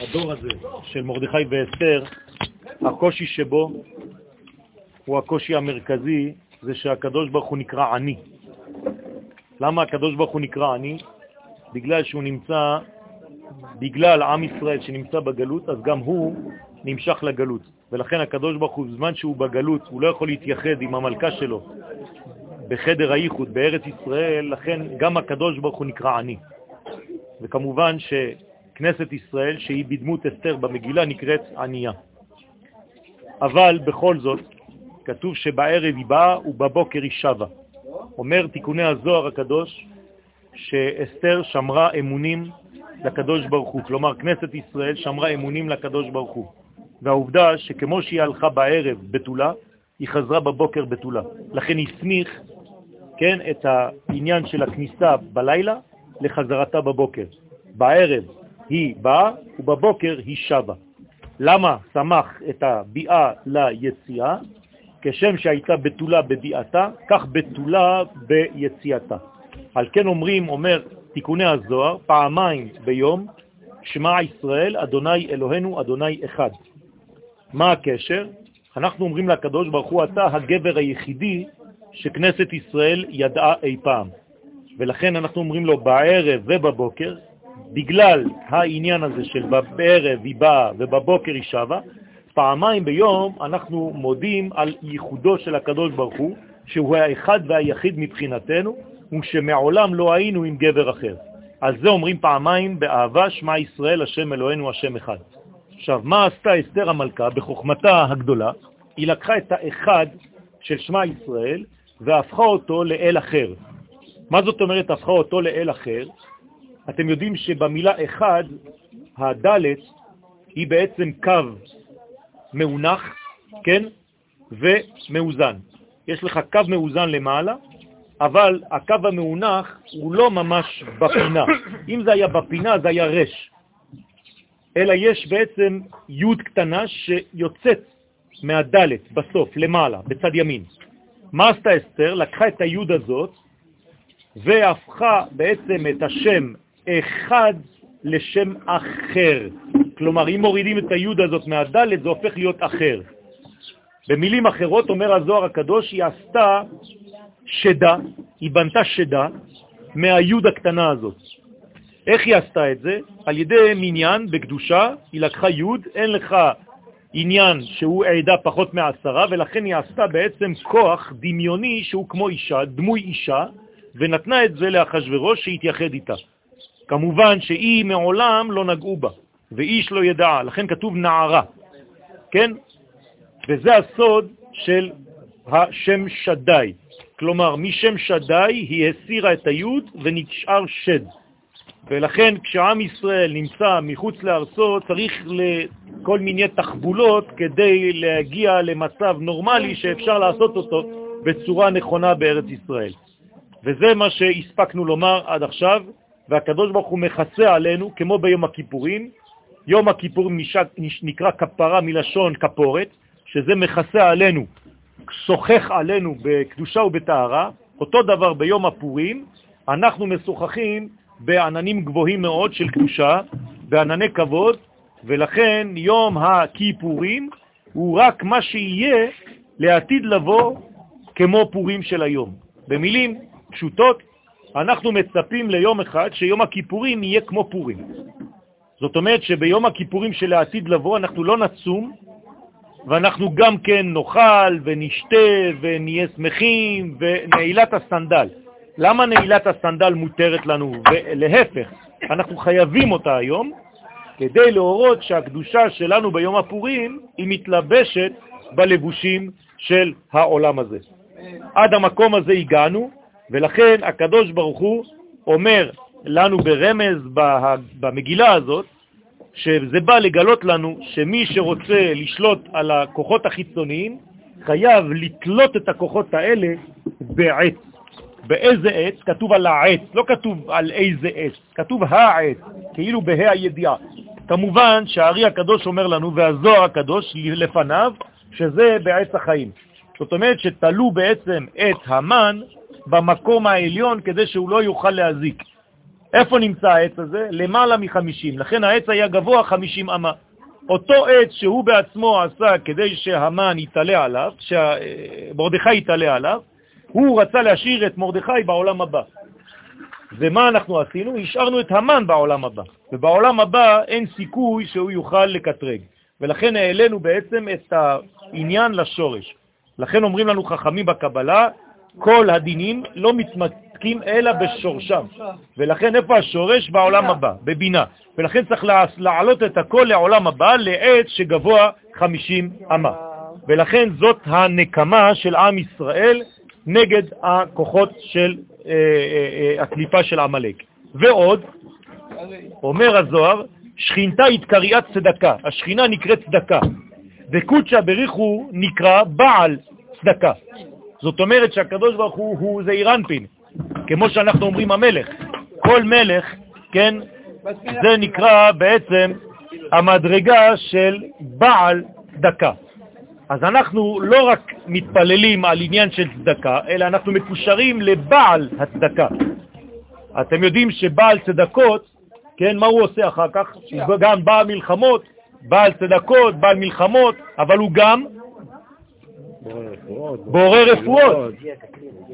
הדור הזה של מרדכי ואסתר, הקושי שבו הוא הקושי המרכזי, זה שהקדוש ברוך הוא נקרא עני. למה הקדוש ברוך הוא נקרא עני? בגלל שהוא נמצא, בגלל עם ישראל שנמצא בגלות, אז גם הוא נמשך לגלות. ולכן הקדוש ברוך הוא, בזמן שהוא בגלות, הוא לא יכול להתייחד עם המלכה שלו בחדר הייחוד בארץ ישראל, לכן גם הקדוש ברוך הוא נקרא עני. וכמובן שכנסת ישראל, שהיא בדמות אסתר במגילה, נקראת ענייה. אבל בכל זאת, כתוב שבערב היא באה ובבוקר היא שווה. אומר תיקוני הזוהר הקדוש שאסתר שמרה אמונים לקדוש ברוך הוא, כלומר כנסת ישראל שמרה אמונים לקדוש ברוך הוא. והעובדה שכמו שהיא הלכה בערב בתולה, היא חזרה בבוקר בתולה. לכן הסמיך, כן, את העניין של הכניסה בלילה לחזרתה בבוקר. בערב היא באה ובבוקר היא שבה. למה שמח את הביאה ליציאה? כשם שהייתה בתולה בביאתה, כך בתולה ביציאתה. על כן אומרים, אומר תיקוני הזוהר, פעמיים ביום, שמע ישראל, אדוני אלוהינו, אדוני אחד. מה הקשר? אנחנו אומרים לקדוש ברוך הוא, אתה הגבר היחידי שכנסת ישראל ידעה אי פעם. ולכן אנחנו אומרים לו בערב ובבוקר, בגלל העניין הזה של בערב היא באה ובבוקר היא שווה, פעמיים ביום אנחנו מודים על ייחודו של הקדוש ברוך הוא, שהוא האחד והיחיד מבחינתנו, ושמעולם לא היינו עם גבר אחר. על זה אומרים פעמיים באהבה, שמע ישראל, השם אלוהינו, השם אחד. עכשיו, מה עשתה אסתר המלכה בחוכמתה הגדולה? היא לקחה את האחד של שמע ישראל והפכה אותו לאל אחר. מה זאת אומרת הפכה אותו לאל אחר? אתם יודעים שבמילה אחד, הדלת היא בעצם קו מאונח, כן, ומאוזן. יש לך קו מאוזן למעלה, אבל הקו המאונח הוא לא ממש בפינה. אם זה היה בפינה, זה היה רש. אלא יש בעצם י' קטנה שיוצאת מהדלת בסוף, למעלה, בצד ימין. מה עשתה אסתר? לקחה את הי' הזאת והפכה בעצם את השם אחד לשם אחר. כלומר, אם מורידים את הי' הזאת מהדלת, זה הופך להיות אחר. במילים אחרות, אומר הזוהר הקדוש, היא עשתה שדה, היא בנתה שדה מהי' הקטנה הזאת. איך היא עשתה את זה? על ידי מניין בקדושה, היא לקחה י', אין לך עניין שהוא עדה פחות מעשרה, ולכן היא עשתה בעצם כוח דמיוני שהוא כמו אישה, דמוי אישה, ונתנה את זה לאחשוורוש שהתייחד איתה. כמובן שהיא מעולם לא נגעו בה, ואיש לא ידעה, לכן כתוב נערה, כן? וזה הסוד של השם שדי. כלומר, משם שדי היא הסירה את היוד ונשאר שד. ולכן כשעם ישראל נמצא מחוץ לארצו צריך לכל מיני תחבולות כדי להגיע למצב נורמלי שאפשר לעשות אותו בצורה נכונה בארץ ישראל. וזה מה שהספקנו לומר עד עכשיו, והקדוש ברוך הוא מכסה עלינו, כמו ביום הכיפורים. יום הכיפורים נקרא כפרה מלשון כפורת, שזה מכסה עלינו, שוחח עלינו בקדושה ובטהרה. אותו דבר ביום הפורים, אנחנו משוחחים בעננים גבוהים מאוד של קדושה, בענני כבוד, ולכן יום הכיפורים הוא רק מה שיהיה לעתיד לבוא כמו פורים של היום. במילים פשוטות, אנחנו מצפים ליום אחד שיום הכיפורים יהיה כמו פורים. זאת אומרת שביום הכיפורים של העתיד לבוא אנחנו לא נצום, ואנחנו גם כן נאכל ונשתה ונהיה שמחים, ונעילת הסנדל. למה נעילת הסנדל מותרת לנו? ולהפך, אנחנו חייבים אותה היום, כדי להורות שהקדושה שלנו ביום הפורים היא מתלבשת בלבושים של העולם הזה. עד המקום הזה הגענו, ולכן הקדוש ברוך הוא אומר לנו ברמז במגילה הזאת, שזה בא לגלות לנו שמי שרוצה לשלוט על הכוחות החיצוניים, חייב לתלות את הכוחות האלה בעץ. באיזה עץ? כתוב על העץ, לא כתוב על איזה עץ, כתוב העץ, כאילו בה"א הידיעה. כמובן שהארי הקדוש אומר לנו, והזוהר הקדוש לפניו, שזה בעץ החיים. זאת אומרת שתלו בעצם את המן במקום העליון כדי שהוא לא יוכל להזיק. איפה נמצא העץ הזה? למעלה מ-50. לכן העץ היה גבוה 50 אמה. אותו עץ שהוא בעצמו עשה כדי שהמן יתעלה עליו, שמרדכי יתעלה עליו, הוא רצה להשאיר את מרדכי בעולם הבא. ומה אנחנו עשינו? השארנו את המן בעולם הבא, ובעולם הבא אין סיכוי שהוא יוכל לקטרג. ולכן העלינו בעצם את העניין לשורש. לכן אומרים לנו חכמים בקבלה, כל הדינים לא מתמתקים אלא בשורשם. ולכן איפה השורש? בעולם הבא, בבינה. ולכן צריך להעלות את הכל לעולם הבא, לעץ שגבוה 50 אמה. ולכן זאת הנקמה של עם ישראל נגד הכוחות של אה, אה, אה, הקליפה של עמלק. ועוד, אומר הזוהר, שכינתה התקריאת צדקה, השכינה נקראת צדקה, וקודשא בריחו נקרא בעל צדקה. זאת אומרת שהקדוש ברוך הוא, הוא זעיר אנפין, כמו שאנחנו אומרים המלך. כל מלך, כן, זה נקרא בעצם המדרגה של בעל צדקה. אז אנחנו לא רק מתפללים על עניין של צדקה, אלא אנחנו מקושרים לבעל הצדקה. אתם יודעים שבעל צדקות, כן, מה הוא עושה אחר כך? הוא גם בעל מלחמות, בעל צדקות, בעל מלחמות, אבל הוא גם בורא רפואות.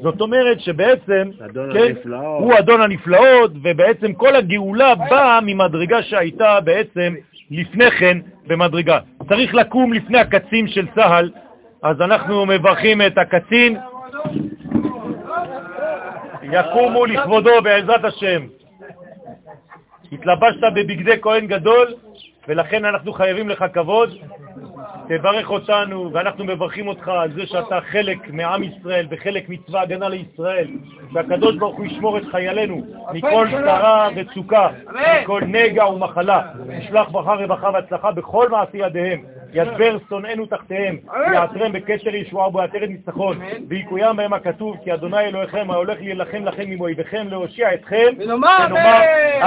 זאת אומרת שבעצם, כן, הוא אדון הנפלאות, ובעצם כל הגאולה באה ממדרגה שהייתה בעצם לפני כן במדרגה. צריך לקום לפני הקצין של צה"ל, אז אנחנו מברכים את הקצין. יקומו לכבודו בעזרת השם. התלבשת בבגדי כהן גדול, ולכן אנחנו חייבים לך כבוד. תברך אותנו, ואנחנו מברכים אותך על זה שאתה חלק מעם ישראל וחלק מצווה הגנה לישראל, שהקדוש ברוך הוא ישמור את חיילינו מכל צרה וצוקה, מכל נגע ומחלה, ישלח ברכה רווחה והצלחה בכל מעשי ידיהם, ידבר שונאינו תחתיהם, יעטרם בקשר ישועה ובעטרת ניצחון, ויקוים בהם הכתוב, כי אדוני אלוהיכם ההולך להילחם לכם עם אויביכם, להושיע אתכם, ונאמר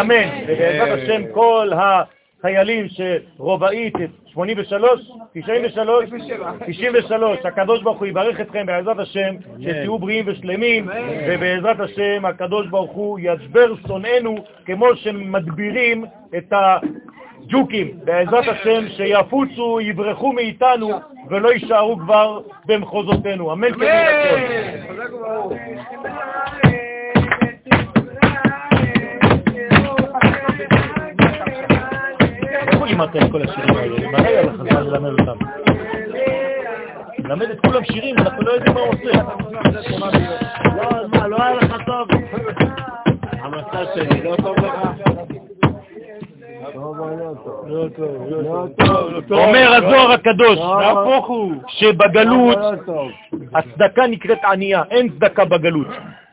אמן. ובעזרת השם כל ה... חיילים שרובעית 83, 93, 93, הקדוש ברוך הוא יברך אתכם בעזרת השם, שתהיו בריאים ושלמים, ובעזרת השם הקדוש ברוך הוא ישבר שונאינו כמו שמדבירים את הג'וקים, בעזרת השם שיפוצו, יברחו מאיתנו ולא יישארו כבר במחוזותינו. אמן לימדת את כל השירים האלה? מתי היה לך זמן ללמד אותם? ללמד את כולם שירים, אנחנו לא יודעים מה הוא עושה. לא, מה, לא היה לך טוב? המצב שלי לא טוב לך? אומר הזוהר הקדוש, הוא, שבגלות הצדקה נקראת ענייה, אין צדקה בגלות.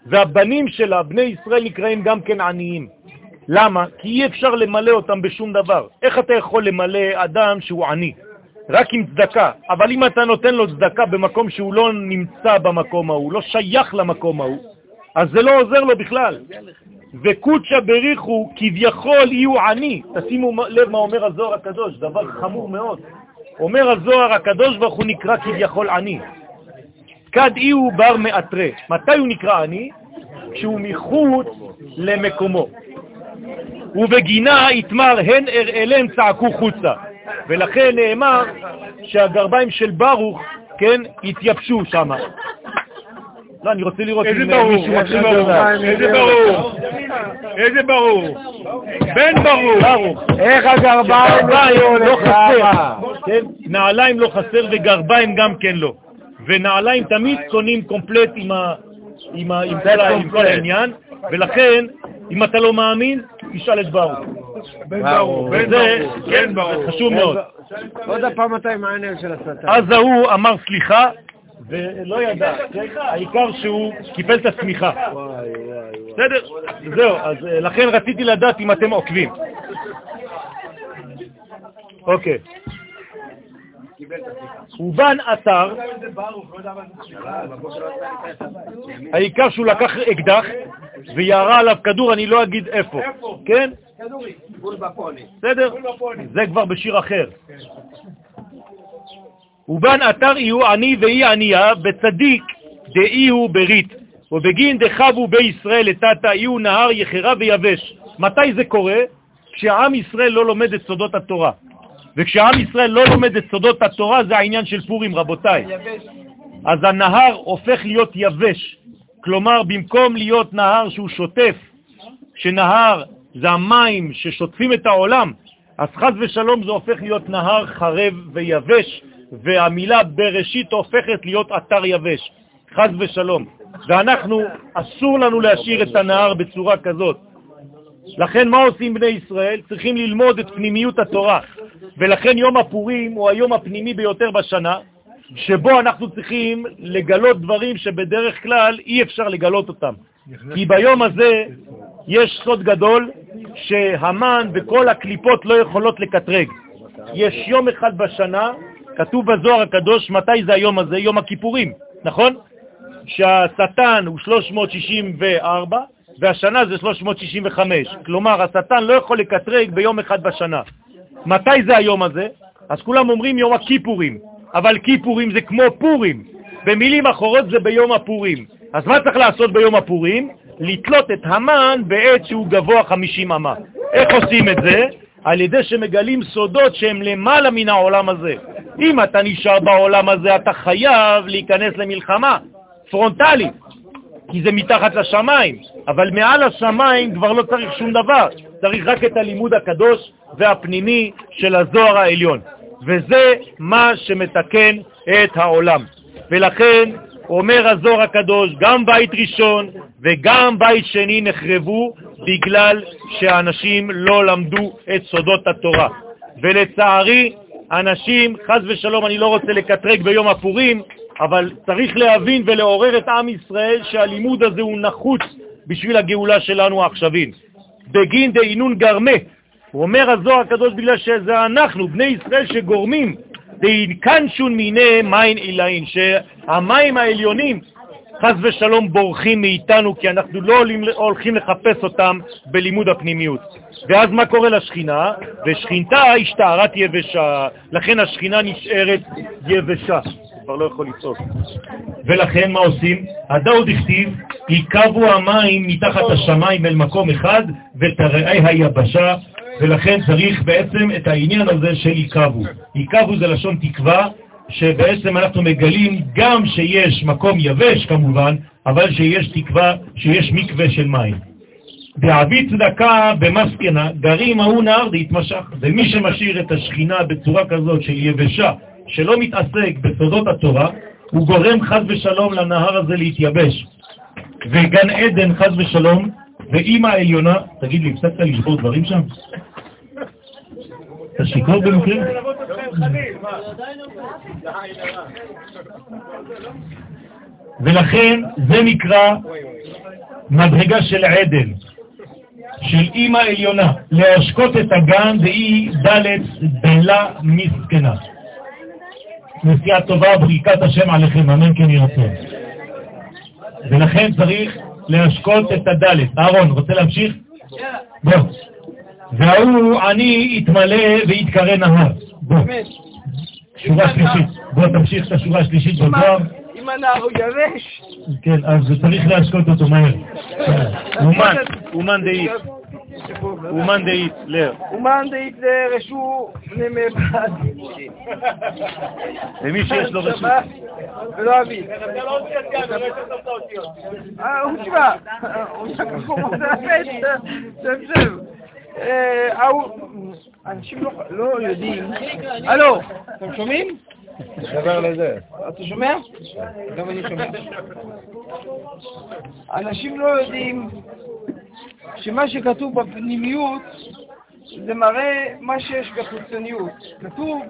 והבנים שלה, בני ישראל, נקראים גם כן עניים. למה? כי אי אפשר למלא אותם בשום דבר. איך אתה יכול למלא אדם שהוא עני? רק עם צדקה. אבל אם אתה נותן לו צדקה במקום שהוא לא נמצא במקום ההוא, לא שייך למקום ההוא, אז זה לא עוזר לו בכלל. וקודשא בריחו כביכול יהיו עני. תשימו לב מה אומר הזוהר הקדוש, דבר חמור מאוד. אומר הזוהר הקדוש ברוך הוא נקרא כביכול עני. כד אי הוא בר מאתרי. מתי הוא נקרא עני? כשהוא מחוץ למקומו. ובגינה יתמר הן אראלן צעקו חוצה. ולכן נאמר שהגרביים של ברוך, כן, התייבשו שם. לא, אני רוצה לראות אם מישהו איזה ברור, איזה ברור, איזה ברור, בן ברור. ברוך. איך הגרביים לא חסר, כן? נעליים לא חסר וגרביים גם כן לא. ונעליים תמיד קונים קומפלט עם כל העניין, ולכן אם אתה לא מאמין, תשאל את ברוך. בן ברוך, בן ברוך, כן ברוך. חשוב מאוד. עוד הפעם אתה עם העניין של השטן. אז ההוא אמר סליחה, ולא ידע, העיקר שהוא קיפל את השמיכה. בסדר? זהו, אז אה, לכן רציתי לדעת אם אתם עוקבים. אוקיי. ובן אתר, העיקר שהוא לקח אקדח וירה עליו כדור, אני לא אגיד איפה, כן? בסדר? זה כבר בשיר אחר. ובן אתר יהיו עני ואי ענייה, בצדיק דאי הוא ברית, ובגין דחבו בישראל לטאטה יהיו נהר יחרה ויבש. מתי זה קורה? כשעם ישראל לא לומד את סודות התורה. וכשעם ישראל לא לומד את סודות התורה זה העניין של פורים, רבותיי. אז הנהר הופך להיות יבש. כלומר, במקום להיות נהר שהוא שוטף, שנהר זה המים ששוטפים את העולם, אז חז ושלום זה הופך להיות נהר חרב ויבש, והמילה בראשית הופכת להיות אתר יבש. חז ושלום. ואנחנו, אסור לנו להשאיר את הנהר בצורה כזאת. לכן מה עושים בני ישראל? צריכים ללמוד את פנימיות התורה. ולכן יום הפורים הוא היום הפנימי ביותר בשנה, שבו אנחנו צריכים לגלות דברים שבדרך כלל אי אפשר לגלות אותם. כי ביום הזה יש סוד גדול שהמן וכל הקליפות לא יכולות לקטרג. יש יום אחד בשנה, כתוב בזוהר הקדוש, מתי זה היום הזה? יום הכיפורים, נכון? שהשטן הוא 364 והשנה זה 365. כלומר, השטן לא יכול לקטרג ביום אחד בשנה. מתי זה היום הזה? אז כולם אומרים יום הכיפורים, אבל כיפורים זה כמו פורים. במילים אחרות זה ביום הפורים. אז מה צריך לעשות ביום הפורים? לתלות את המן בעת שהוא גבוה 50 אמה. איך עושים את זה? על ידי שמגלים סודות שהם למעלה מן העולם הזה. אם אתה נשאר בעולם הזה, אתה חייב להיכנס למלחמה פרונטלית, כי זה מתחת לשמיים, אבל מעל השמיים כבר לא צריך שום דבר, צריך רק את הלימוד הקדוש והפנימי של הזוהר העליון, וזה מה שמתקן את העולם. ולכן אומר הזוהר הקדוש, גם בית ראשון וגם בית שני נחרבו בגלל שאנשים לא למדו את סודות התורה. ולצערי, אנשים, חז ושלום, אני לא רוצה לקטרג ביום הפורים, אבל צריך להבין ולעורר את עם ישראל שהלימוד הזה הוא נחוץ בשביל הגאולה שלנו העכשווית. בגין דהינון גרמה, הוא אומר הזוהר הקדוש בגלל שזה אנחנו, בני ישראל, שגורמים דהינקנשון מיני מים עילאין, שהמים העליונים חז ושלום בורחים מאיתנו כי אנחנו לא הולכים לחפש אותם בלימוד הפנימיות. ואז מה קורה לשכינה? ושכינתה השתערת יבשה, לכן השכינה נשארת יבשה. כבר לא יכול לצעוק. ולכן מה עושים? הדאוד הכתיב, יקבו המים מתחת השמיים אל מקום אחד ותראי היבשה, ולכן צריך בעצם את העניין הזה של יקבו. יקבו זה לשון תקווה, שבעצם אנחנו מגלים גם שיש מקום יבש כמובן, אבל שיש תקווה, שיש מקווה של מים. דעבי צדקה במסקנה, גרים ההוא נהר להתמשך. ומי שמשאיר את השכינה בצורה כזאת של יבשה, שלא מתעסק בסודות התורה, הוא גורם חז ושלום לנהר הזה להתייבש. וגן עדן חז ושלום, ואימא העליונה, תגיד לי, הפסקת לשבור דברים שם? אתה שיכור במקרה? ולכן זה נקרא מדרגה של עדן, של אימא עליונה, להשקות את הגן והיא דלת דלה מסכנה. נסיעה טובה, ברכת השם עליכם, אמן כן ירצה. ולכן צריך להשקות את הדלת. אהרון, רוצה להמשיך? בוא. והוא עני יתמלא ויתקרא נהר. בוא. שורה שלישית. בוא תמשיך את השורה השלישית בזוהר. אם הנהר הוא יבש. כן, אז צריך להשקות אותו מהר. אומן, אומן דאית. אומן דהיטלר. אומן דהיטלר, רשו נמבד. למי שיש לו רשות. ולא אבי. הוא תשמע, אנשים לא יודעים. הלו, אתם שומעים? דבר לזה. אתה שומע? גם אני שומע. אנשים לא יודעים שמה שכתוב בפנימיות זה מראה מה שיש בחיצוניות. כתוב,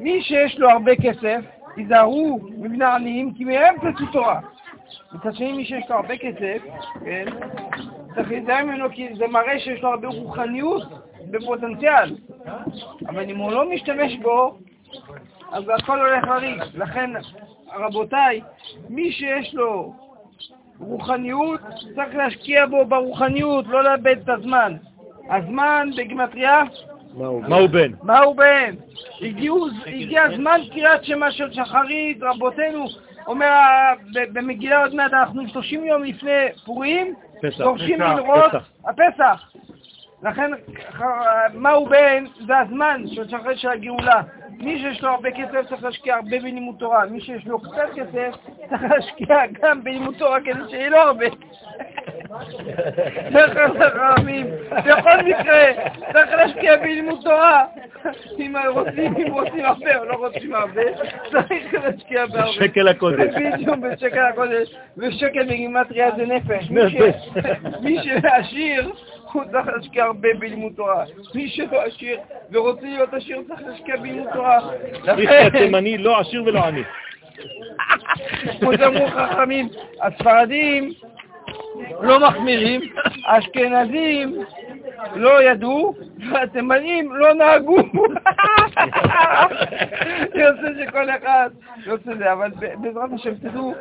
מי שיש לו הרבה כסף, ייזהרו מבני עניים, כי מהם תצאו תורה. מצד שני, מי שיש לו הרבה כסף, כן, צריך להיזהר ממנו, כי זה מראה שיש לו הרבה רוחניות בפוטנציאל. אבל אם הוא לא משתמש בו, אז הכל הולך לריק. לכן, רבותיי, מי שיש לו רוחניות, צריך להשקיע בו ברוחניות, לא לאבד את הזמן. הזמן בגמטריה? מה הוא בן? מה הוא בן? הגיע זמן קריאת שמה של שחרית, רבותינו, אומר במגילה עוד מעט, אנחנו 30 יום לפני פורים, דורשים לראות, הפסח, לכן, מהו בן? זה הזמן של אחרי של הגאולה. מי שיש לו הרבה כסף צריך להשקיע הרבה בלימוד תורה, מי שיש לו קצת כסף צריך להשקיע גם בלימוד תורה כדי שיהיה לו הרבה. בכל מקרה, צריך להשקיע בלימוד תורה. אם רוצים, אם רוצים הרבה או לא רוצים הרבה, צריך להשקיע בהרבה. שקל הקודש. בדיוק, בשקל הקודש. ושקל בגימטריה זה נפש. מי שעשיר... הוא צריך להשקיע הרבה בלימוד תורה. מי שלא עשיר ורוצה להיות עשיר צריך להשקיע בלימוד תורה. איש התימני לא עשיר ולא עני. כמו שאמרו חכמים, הספרדים לא מחמירים, אשכנזים לא ידעו, והתימנים לא נהגו. יוצא שכל אחד יוצא זה, אבל בעזרת השם תדעו,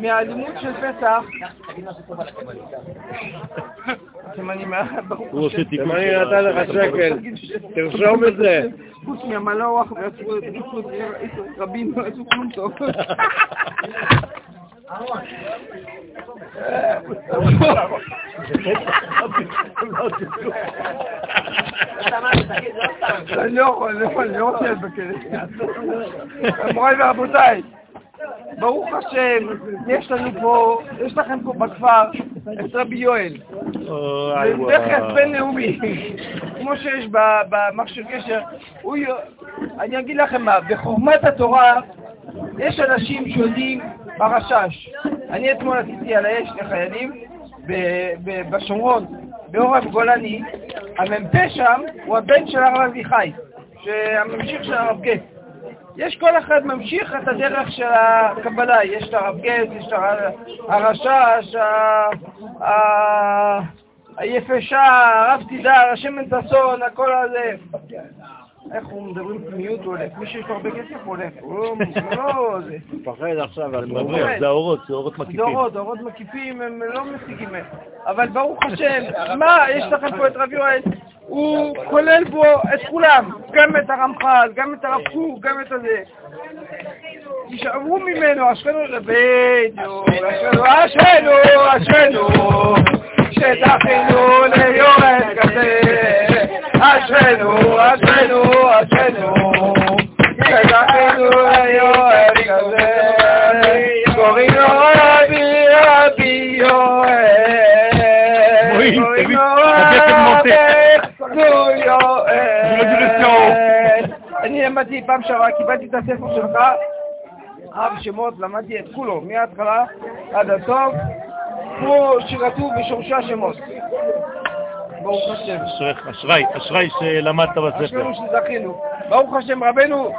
מהלימוד של פסח, תימני, הוא עושה תיקון. תימני נתן לך שקל, תרשום את זה. חוץ מהמלאך, ויצרו רבים, לא עשו כלום טוב. אני לא יכול, אני לא לא רוצה בכלא. מוריי ורבותיי, ברוך השם, יש לנו פה, יש לכם פה בכפר את רבי יואל. זה נכס בינלאומי, כמו שיש במכשיר קשר. אני אגיד לכם מה, בחוכמת התורה יש אנשים שיודעים ברשש. אני אתמול עשיתי על האש לחיילים בשומרון, בעורף גולני, המ"פ שם הוא הבן של הרב אביחי, שהממשיך של הרב גט. יש כל אחד ממשיך את הדרך של הקבלה, יש את הרב גט, יש את הרשש, היפשה, הרב תידר, השמן ששון, הכל הזה. איך הוא מדברים פנימיות, הוא הולך. מי שיש לו הרבה כסף הולך. הוא לא... זה... מפחד עכשיו, זה מבריח, זה האורות, זה אורות מקיפים. זה אורות, אורות מקיפים הם לא משיגים. אבל ברוך השם, מה, יש לכם פה את רב יואל, הוא כולל בו את כולם, גם את הרמח"ל, גם את הרב קוק, גם את הזה. תשאבו ממנו, אשכנו רבינו, אשכנו, אשכנו, אשכנו, שזכינו ליורד כזה. אשרינו, אשרינו, אשרינו, שזכינו ליואל כזה, קוראים לו רבי רבי יואל, קוראים לו רבי יואל. אני למדתי פעם שעברה, קיבלתי את הספר שלך, אב שמות, למדתי את כולו, מההתחלה עד הסוף, כמו שכתוב בשורשי השמות. ברוך השם. אשראי, אשראי שלמדת בספר. אשרינו שזכינו. ברוך השם, רבנו,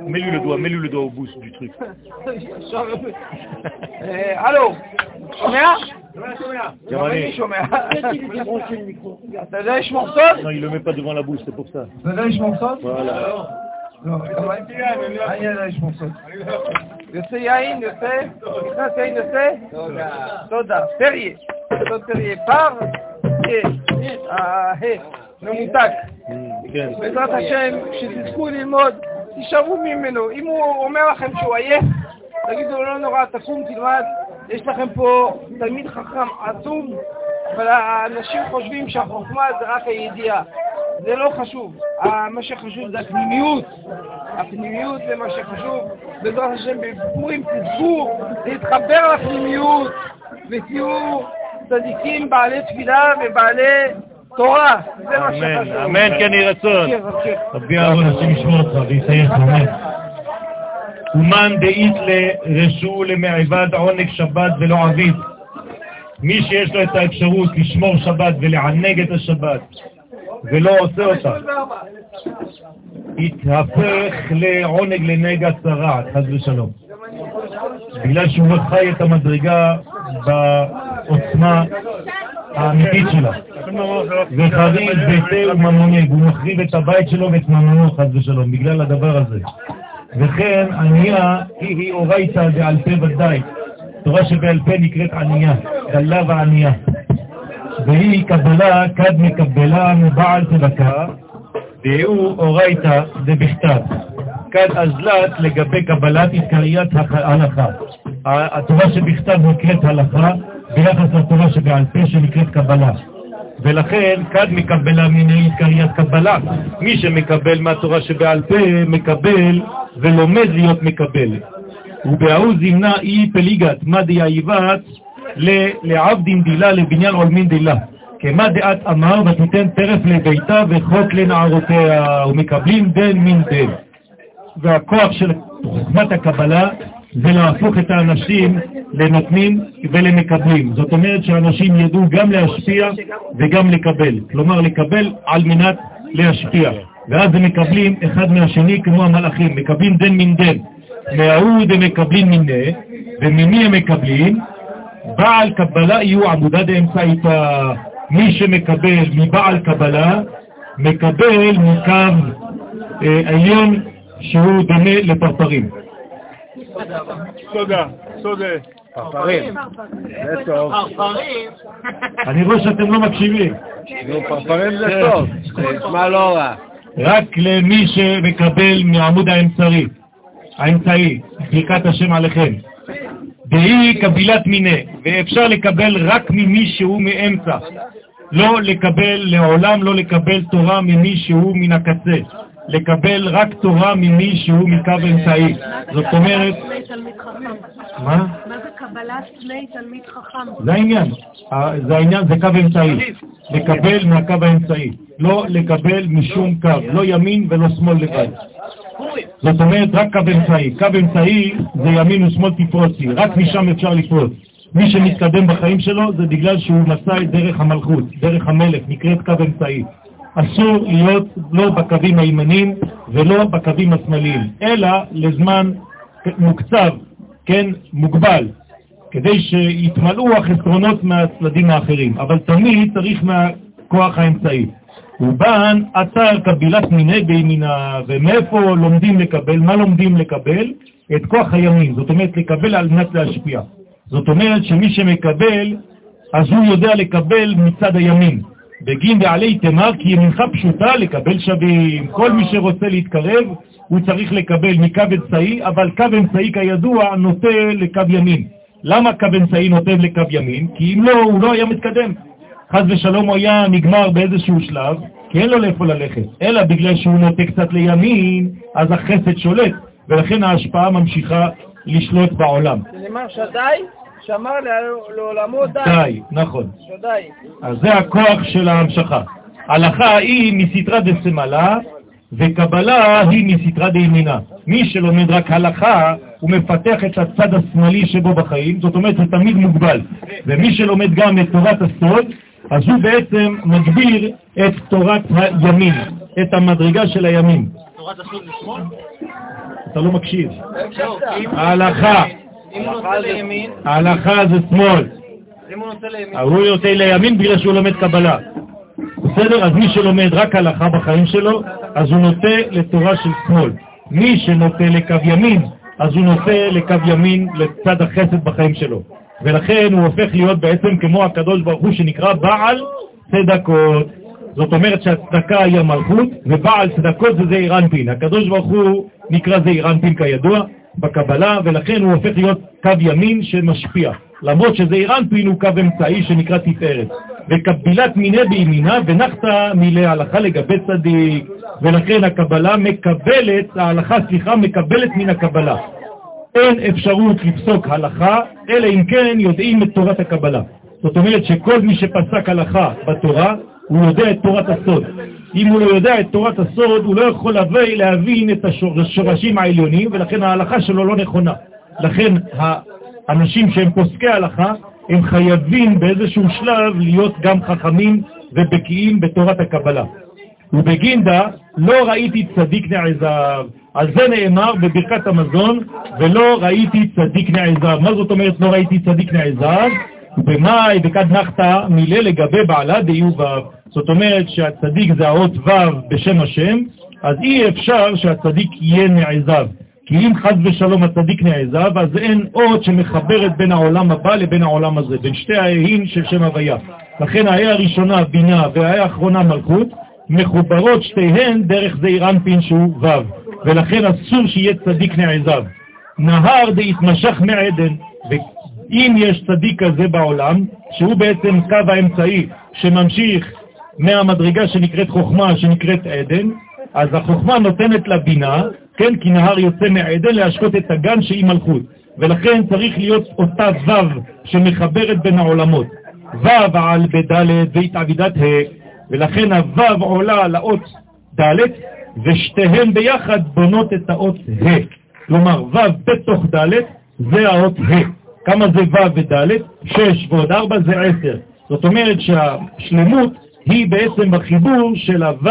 Mets-lui le doigt, mets-lui le doigt au bout du truc. הלו, שומע? גם אני. שומע. אתה יודע לשמור סוד? Non, il le met pas devant la bouche, c'est pour ça. אתה יודע לשמור סוד? Voilà. לא, אני יודע לשמור סוד. יוצא יין, יוצא, נכנס יין, יוצא? תודה. פריה. סוד פריה. פר, ממותק. כן. בעזרת השם, כשתזכו ללמוד, תישארו ממנו. אם הוא אומר לכם שהוא עייף, תגידו לו, לא נורא, תקום, תלמד. יש לכם פה תלמיד חכם עצום, אבל האנשים חושבים שהחוכמה זה רק הידיעה. זה לא חשוב. מה שחשוב זה הפנימיות. הפנימיות זה מה שחשוב. בעזרת השם, בפורים תזכו להתחבר לפנימיות ותהיו צדיקים בעלי תפילה ובעלי תורה. זה מה שחשוב. אמן, כן יהי רצון. רבי אהרון, השם ישמור אותך ויסייך, אמן. אומן דאית לרשו למעבד עונג שבת ולא עביד. מי שיש לו את האפשרות לשמור שבת ולענג את השבת ולא עושה אותה, יתהפך לעונג לנגע צרעת, חס ושלום. בגלל שהוא חי את המדרגה בעוצמה האמיתית שלה. וחריב ביתה וממונג, הוא מחריב את הבית שלו ואת ממונו, חס ושלום, בגלל הדבר הזה. וכן ענייה היא אורייתא דעל פה ודאי. תורה שבעל פה נקראת ענייה, דלה וענייה. והיא קבלה כד מקבלה מבעל צדקה, והוא אורייתא דבכתב. כד אזלת לגבי קבלת עיקריית ההלכה. התורה שבכתב נקראת הלכה, ביחס לתורה שבעל פה שנקראת קבלה. ולכן כד מקבלה מיני קריית קבלה. מי שמקבל מהתורה שבעל פה, מקבל ולומד להיות מקבל. ובהוא זימנה אי פליגת, מה דייבת לעבדין דילה לבניין עולמין דילה. כמה דעת אמר ותיתן טרף לביתה וחוק לנערותיה, ומקבלים דן מן דן. והכוח של חוכמת הקבלה זה להפוך את האנשים לנותנים ולמקבלים. זאת אומרת שאנשים ידעו גם להשפיע וגם לקבל. כלומר, לקבל על מנת להשפיע. ואז הם מקבלים אחד מהשני כמו המלאכים, מקבלים דן מן דן. מההוא דמקבלים מיני, וממי הם מקבלים? בעל קבלה יהיו עמודה דאמצעית מי שמקבל מבעל קבלה, מקבל מקו אה, עליון שהוא דומה לפרפרים. תודה, תודה. פרפרים. זה טוב. אני רואה שאתם לא מקשיבים. פרפרים זה טוב, זה נשמע לא רע. רק למי שמקבל מעמוד האמצעי, האמצעי, ברכת השם עליכם. והיא קבילת מיני, ואפשר לקבל רק ממי שהוא מאמצע. לא לקבל, לעולם לא לקבל תורה ממי שהוא מן הקצה. לקבל רק תורה ממי שהוא מקו אמצעי. זאת אומרת... מה? מה זה קבלת פני תלמיד חכם? זה העניין. זה העניין, זה קו אמצעי. לקבל מהקו האמצעי. לא לקבל משום קו, לא ימין ולא שמאל לבד. זאת אומרת, רק קו אמצעי. קו אמצעי זה ימין ושמאל תפרוצי, רק משם אפשר לפרוץ. מי שמתקדם בחיים שלו זה בגלל שהוא את דרך המלכות, דרך המלך, נקראת קו אמצעי. אסור להיות לא בקווים הימניים ולא בקווים השמאליים, אלא לזמן מוקצב, כן, מוגבל, כדי שיתמלאו החסרונות מהצדדים האחרים, אבל תמיד צריך מהכוח האמצעי. ובן אתר קבילת מיני בימינה, ומאיפה לומדים לקבל? מה לומדים לקבל? את כוח הימין, זאת אומרת לקבל על מנת להשפיע. זאת אומרת שמי שמקבל, אז הוא יודע לקבל מצד הימין. בגין ועלי תמר כי ימינך פשוטה לקבל שווים. כל מי שרוצה להתקרב, הוא צריך לקבל מקו אמצעי, אבל קו אמצעי כידוע נוטה לקו ימין. למה קו אמצעי נוטה לקו ימין? כי אם לא, הוא לא היה מתקדם. חז ושלום הוא היה נגמר באיזשהו שלב, כי אין לו לאיפה ללכת, אלא בגלל שהוא נוטה קצת לימין, אז החסד שולט, ולכן ההשפעה ממשיכה לשלוט בעולם. זה נאמר שדי? שאמר לעולמו די. די, נכון. שדי. אז זה הכוח של ההמשכה. הלכה היא מסתרא דסמלה, וקבלה היא מסתרא דימינה. מי שלומד רק הלכה, הוא מפתח את הצד השמאלי שבו בחיים, זאת אומרת, זה תמיד מוגבל. ומי שלומד גם את תורת הסוד, אז הוא בעצם מגביר את תורת הימין, את המדרגה של הימין. תורת זה שמאל? אתה לא מקשיב. ההלכה. ההלכה זה שמאל. הוא יוצא לימין בגלל שהוא לומד קבלה. בסדר? אז מי שלומד רק הלכה בחיים שלו, אז הוא נוטה לתורה של שמאל. מי שנוטה לקו ימין, אז הוא נוטה לקו ימין לצד החסד בחיים שלו. ולכן הוא הופך להיות בעצם כמו הקדוש ברוך הוא שנקרא בעל צדקות. זאת אומרת שהצדקה היא המלכות, ובעל צדקות זה זעיר אנפין. הקדוש ברוך הוא נקרא זעיר אנפין כידוע בקבלה, ולכן הוא הופך להיות קו ימין שמשפיע. למרות שזעיר אנפין הוא קו אמצעי שנקרא תפארת. וקבילת מיני בימינה ונחתה מילי הלכה לגבי צדיק, ולכן הקבלה מקבלת, ההלכה, סליחה, מקבלת מן הקבלה. אין אפשרות לפסוק הלכה, אלא אם כן יודעים את תורת הקבלה. זאת אומרת שכל מי שפסק הלכה בתורה, הוא יודע את תורת הסוד. אם הוא לא יודע את תורת הסוד, הוא לא יכול להבין את השורשים העליונים, ולכן ההלכה שלו לא נכונה. לכן האנשים שהם פוסקי הלכה, הם חייבים באיזשהו שלב להיות גם חכמים ובקיאים בתורת הקבלה. ובגינדה לא ראיתי צדיק נעזב. על זה נאמר בברכת המזון, ולא ראיתי צדיק נעזב. מה זאת אומרת לא ראיתי צדיק נעזב? במאי וכד נחתה מילה לגבי בעלה דיו ו'. זאת אומרת שהצדיק זה האות ו' בשם השם, אז אי אפשר שהצדיק יהיה נעזב. כי אם חד ושלום הצדיק נעזב, אז אין אות שמחברת בין העולם הבא לבין העולם הזה, בין שתי ההאים של שם הוויה. לכן ההא הראשונה בינה וההא האחרונה מלכות, מחוברות שתיהן דרך זעיר אנפין שהוא ו', ולכן אסור שיהיה צדיק נעזב. נהר דהתמשך מעדן, אם יש צדיק כזה בעולם, שהוא בעצם קו האמצעי שממשיך מהמדרגה שנקראת חוכמה, שנקראת עדן, אז החוכמה נותנת לה בינה, כן, כי נהר יוצא מעדן להשקות את הגן שהיא מלכות. ולכן צריך להיות אותה ו' שמחברת בין העולמות. ו' על בד' והתעבידת ה', ולכן הו' עולה לאות ד', ושתיהן ביחד בונות את האות ה'. כלומר, ו' בתוך ד' זה האות ה'. כמה זה ו' וד'? 6 ועוד 4 זה 10. זאת אומרת שהשלמות היא בעצם בחיבור של הו'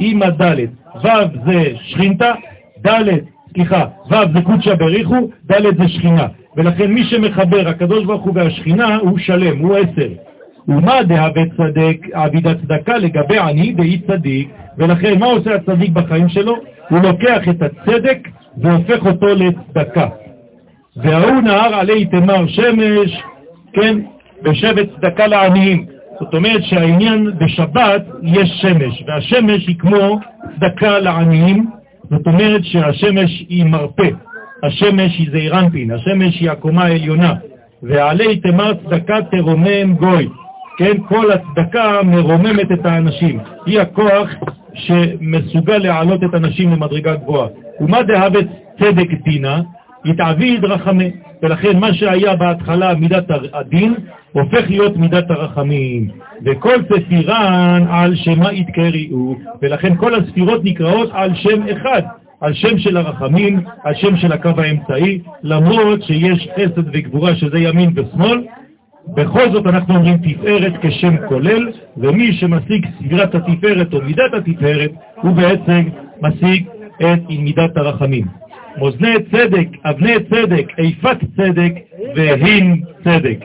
עם הד'. ו' זה שכינתה, ד', סליחה, ו' זה קודשא בריחו, ד' זה שכינה. ולכן מי שמחבר הקדוש ברוך הוא והשכינה הוא שלם, הוא עשר. ומה דהווה צדק, עבידת צדקה לגבי עני דאי צדיק, ולכן מה עושה הצדיק בחיים שלו? הוא לוקח את הצדק והופך אותו לצדקה. וההוא נהר עלי תמר שמש, כן, בשבט צדקה לעניים. זאת אומרת שהעניין בשבת יש שמש, והשמש היא כמו צדקה לעניים, זאת אומרת שהשמש היא מרפא, השמש היא זעירנפין, השמש היא הקומה העליונה, ועלי תמר צדקה תרומם גוי, כן, כל הצדקה מרוממת את האנשים, היא הכוח שמסוגל להעלות את הנשים למדרגה גבוהה. ומה דהבת צדק דינה? יתעביד רחמה. ולכן מה שהיה בהתחלה מידת הדין, הופך להיות מידת הרחמים. וכל ספירן על שמה יתקריאו, ולכן כל הספירות נקראות על שם אחד, על שם של הרחמים, על שם של הקו האמצעי, למרות שיש חסד וגבורה שזה ימין ושמאל, בכל זאת אנחנו אומרים תפארת כשם כולל, ומי שמשיג ספירת התפארת או מידת התפארת, הוא בעצם משיג את מידת הרחמים. מאזני צדק, אבני צדק, איפת צדק והין צדק.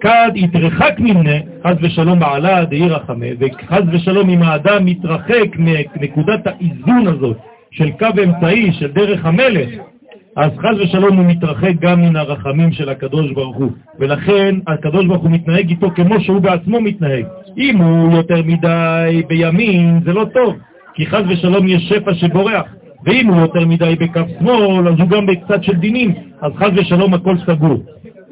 כד יתרחק ממנה, חז ושלום בעלה דהי רחמה, וחז ושלום אם האדם מתרחק מנקודת האיזון הזאת של קו אמצעי, של דרך המלך, אז חז ושלום הוא מתרחק גם מן הרחמים של הקדוש ברוך הוא. ולכן הקדוש ברוך הוא מתנהג איתו כמו שהוא בעצמו מתנהג. אם הוא יותר מדי בימין, זה לא טוב, כי חז ושלום יש שפע שבורח. ואם הוא יותר מדי בקו שמאל, אז הוא גם בקצת של דינים, אז חז ושלום הכל סגור.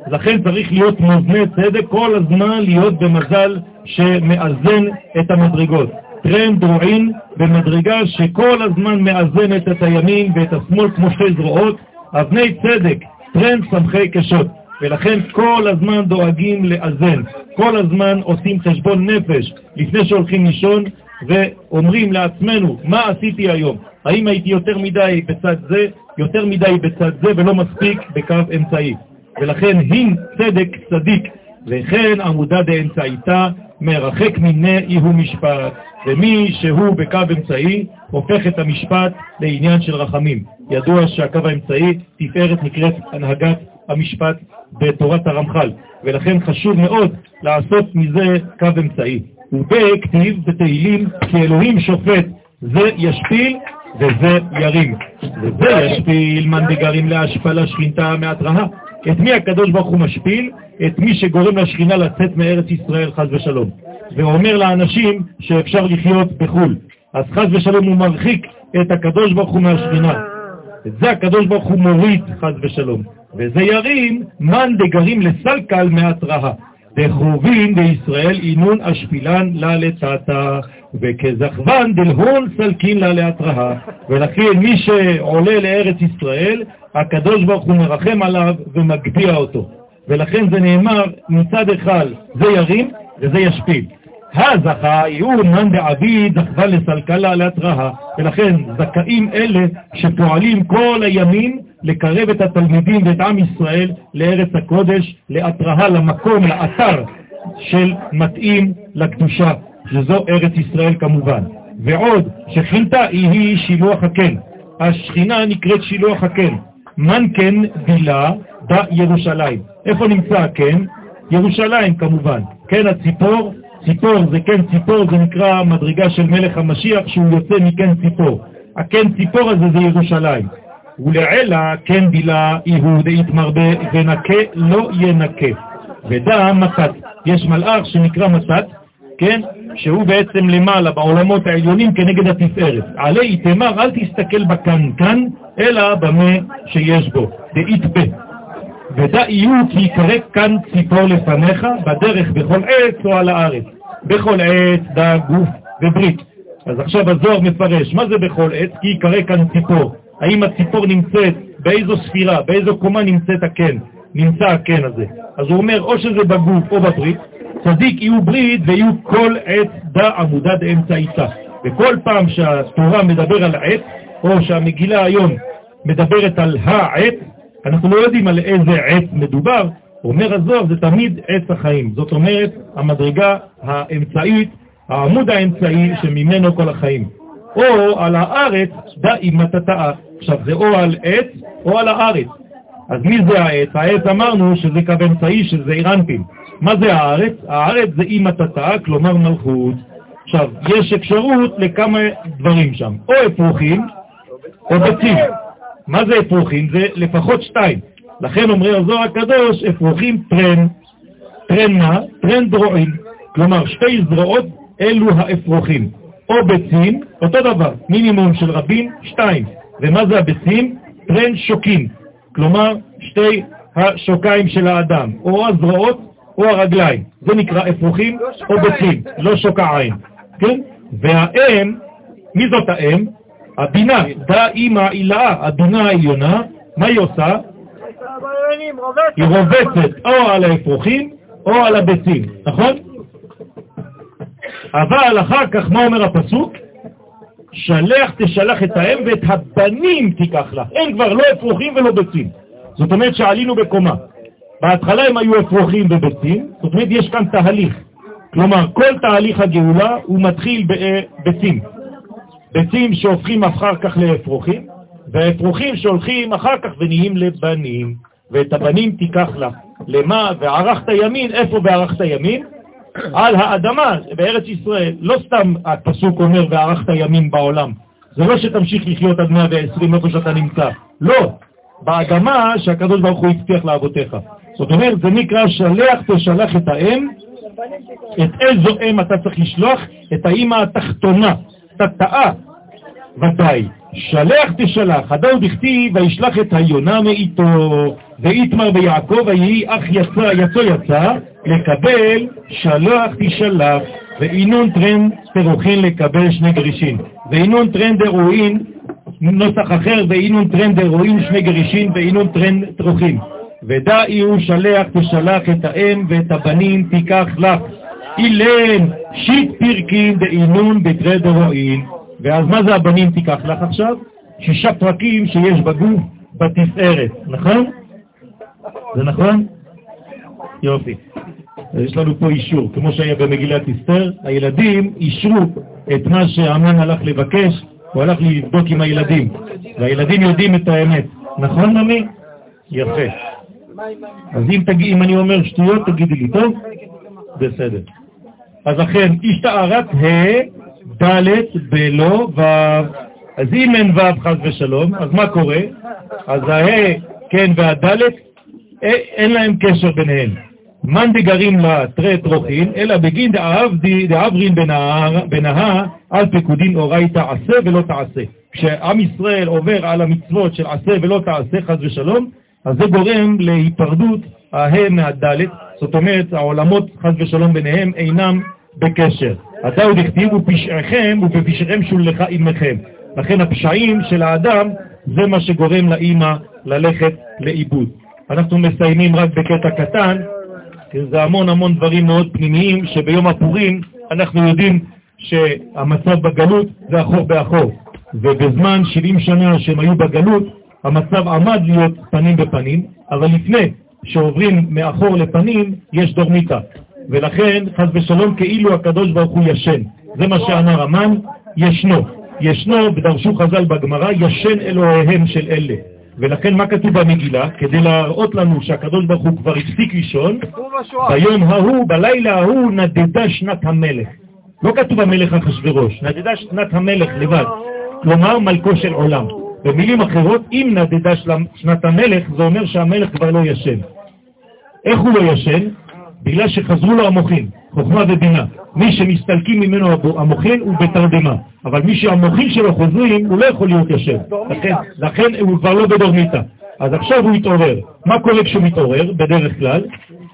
לכן צריך להיות מאזני צדק כל הזמן להיות במזל שמאזן את המדרגות. טרנד רועין במדרגה שכל הזמן מאזנת את הימין ואת השמאל כמו שתי זרועות, אבני צדק, טרנד סמכי קשות. ולכן כל הזמן דואגים לאזן, כל הזמן עושים חשבון נפש לפני שהולכים לישון ואומרים לעצמנו, מה עשיתי היום? האם הייתי יותר מדי בצד זה, יותר מדי בצד זה ולא מספיק בקו אמצעי? ולכן הין צדק צדיק, וכן עמודה דאמצעיתה, מרחק מיני איהו משפט, ומי שהוא בקו אמצעי הופך את המשפט לעניין של רחמים. ידוע שהקו האמצעי, תפארת נקראת הנהגת המשפט בתורת הרמח"ל, ולכן חשוב מאוד לעשות מזה קו אמצעי. ובכתיב בתהילים כי אלוהים שופט זה ישפיל וזה ירים. וזה ישפיל מן דגרים להשפלה שכינתה מהתראה. את מי הקדוש ברוך הוא משפיל? את מי שגורם לשכינה לצאת מארץ ישראל, חז ושלום. ואומר לאנשים שאפשר לחיות בחו"ל. אז חז ושלום הוא מרחיק את הקדוש ברוך הוא מהשכינה. את זה הקדוש ברוך הוא מוריד, חז ושלום. וזה ירים מן דגרים לסלקל מהתראה. דחובין בישראל אינון אשפילן לה לטאטה, וכזכבן דלהון סלקין לה להתראה. ולכן מי שעולה לארץ ישראל, הקדוש ברוך הוא מרחם עליו ומגביה אותו. ולכן זה נאמר מצד אחד זה ירים וזה ישפיל. הזכה יהיו נן דעביד זכבה לסלקלה להתראה. ולכן זכאים אלה שפועלים כל הימים לקרב את התלמידים ואת עם ישראל לארץ הקודש, להתראה, למקום, לאתר של מתאים לקדושה, שזו ארץ ישראל כמובן. ועוד, שכינתה היא שילוח הקן. השכינה נקראת שילוח הקן. מנקן בילה בירושלים. איפה נמצא הקן? ירושלים כמובן. כן הציפור, ציפור זה כן ציפור, זה נקרא מדרגה של מלך המשיח שהוא יוצא מכן ציפור. הקן ציפור הזה זה ירושלים. ולעילה כן בילה יהוד יתמרבה ונקה לא ינקה. ודע מתת. יש מלאך שנקרא מתת, כן? שהוא בעצם למעלה בעולמות העליונים כנגד התפארת. עלי תמר, אל תסתכל בקנקן, אלא במה שיש בו. דאית פה. ודע יהיו כי יקרא כאן ציפור לפניך, בדרך בכל עץ או על הארץ. בכל עץ, דע גוף וברית. אז עכשיו הזוהר מפרש, מה זה בכל עץ? כי יקרא כאן ציפור. האם הציפור נמצאת, באיזו ספירה, באיזו קומה נמצאת הקן, נמצא הקן הזה. אז הוא אומר, או שזה בגוף או בברית, צדיק יהיו ברית ויהיו כל עץ דע עמודה דאמצעיתה. וכל פעם שהתורה מדבר על עץ, או שהמגילה היום מדברת על העץ, אנחנו לא יודעים על איזה עץ מדובר, אומר הזוהר, זה תמיד עץ החיים. זאת אומרת, המדרגה האמצעית, העמוד האמצעי שממנו כל החיים. או על הארץ, דא אם מטאטאה. עכשיו, זה או על עץ או על הארץ. אז מי זה העץ? העץ אמרנו שזה קו אמצעי שזה אירנפין. מה זה הארץ? הארץ זה אם מטאטאה, כלומר מלכות. עכשיו, יש אפשרות לכמה דברים שם, או אפרוחים או ביצים. מה זה אפרוחים? זה לפחות שתיים. לכן אומר הזוהר הקדוש, אפרוחים טרן. טרן מה? טרן דרועין. כלומר, שתי זרועות אלו האפרוחים. או ביצים, אותו דבר, מינימום של רבים, שתיים. ומה זה הביצים? טרן שוקים. כלומר, שתי השוקיים של האדם, או הזרועות או הרגליים. זה נקרא אפרוחים או ביצים, לא שוקעיים. כן? והאם, מי זאת האם? הבינה, דה אימא אילאה, הבינה העליונה, מה היא עושה? היא רובצת או על האפרוחים או על הביצים, נכון? אבל אחר כך מה אומר הפסוק? שלח תשלח את האם ואת הבנים תיקח לה. אין כבר לא אפרוחים ולא ביצים. זאת אומרת שעלינו בקומה. בהתחלה הם היו אפרוחים וביצים, זאת אומרת יש כאן תהליך. כלומר, כל תהליך הגאולה הוא מתחיל בביצים. ביצים שהופכים אחר כך לאפרוחים, והאפרוחים שהולכים אחר כך ונהיים לבנים, ואת הבנים תיקח לה. למה? וערכת ימין, איפה וערכת ימין? על האדמה, בארץ ישראל. לא סתם הפסוק אומר וערכת ימין בעולם. זה לא שתמשיך לחיות עד 120 איפה שאתה נמצא. לא, באדמה שהקדוש ברוך הוא הבטיח לאבותיך. זאת אומרת, זה נקרא שלח תשלח את האם את איזו אם אתה צריך לשלוח? את האמא התחתונה, תתאה, ודאי. שלח תשלח, הדאו דכתיב וישלח את היונה מאיתו, ואיתמר ביעקב ויהי אך יצא, יצא יצא, לקבל שלח תשלח, ואינון טרן תרוכין לקבל שני גרישין. ואינון טרן דרואין, נוסח אחר, ואינון טרן דרואין שני גרישין, ואינון טרן תרוכין. ודאי הוא שלח תשלח את האם ואת הבנים תיקח לך. אילן שיט פירקין דאינון בתרי דרואין. ואז מה זה הבנים תיקח לך עכשיו? שישה פרקים שיש בגוף בתפארת, נכון? זה נכון? יופי. יש לנו פה אישור, כמו שהיה במגילת אסתר, הילדים אישרו את מה שהמן הלך לבקש, הוא הלך לבדוק עם הילדים, והילדים יודעים את האמת. נכון, ממי? יפה. אז אם. אם אני אומר שטויות, תגידי לי, טוב? בסדר. אז אכן, השתערת ה' ד' בלא ו'. אז אם אין ו' חס ושלום, אז מה קורה? אז הה, כן, והד' אין להם קשר ביניהם. מאן דגרים לה תרי טרוכין, אלא בגין דעברין בנהה על פקודין אורייתא עשה ולא תעשה. כשעם ישראל עובר על המצוות של עשה ולא תעשה, חס ושלום, אז זה גורם להיפרדות הה מהדלת, זאת אומרת העולמות חס ושלום ביניהם אינם בקשר. אתה עוד הכתיב ופשעיכם ובפשעיכם שולחה עמכם. לכן הפשעים של האדם זה מה שגורם לאימא ללכת לאיבוד. אנחנו מסיימים רק בקטע קטן, כי זה המון המון דברים מאוד פנימיים שביום הפורים אנחנו יודעים שהמצב בגלות זה אחור באחור. ובזמן 70 שנה שהם היו בגלות, המצב עמד להיות פנים בפנים, אבל לפני שעוברים מאחור לפנים, יש דורמיתא. ולכן, חס ושלום, כאילו הקדוש ברוך הוא ישן. זה מה שאמר המן, ישנו. ישנו, ודרשו חז"ל בגמרא, ישן אלוהיהם של אלה. ולכן מה כתוב במגילה? כדי להראות לנו שהקדוש ברוך הוא כבר הפסיק לישון, ביום ההוא, בלילה ההוא, נדדה שנת המלך. לא כתוב המלך אחשורוש, נדדה שנת המלך לבד. כלומר, מלכו של עולם. במילים אחרות, אם נדדה שנת המלך, זה אומר שהמלך כבר לא ישן. איך הוא לא ישן? בגלל שחזרו לו המוחין, חוכמה ובינה. מי שמסתלקים ממנו המוחין הוא בתרדמה, אבל מי שהמוחין שלו חוזרים, הוא לא יכול להיות ישן. לכן, לכן הוא כבר לא בדורמיתא. אז עכשיו הוא התעורר. מה קורה כשהוא מתעורר, בדרך כלל?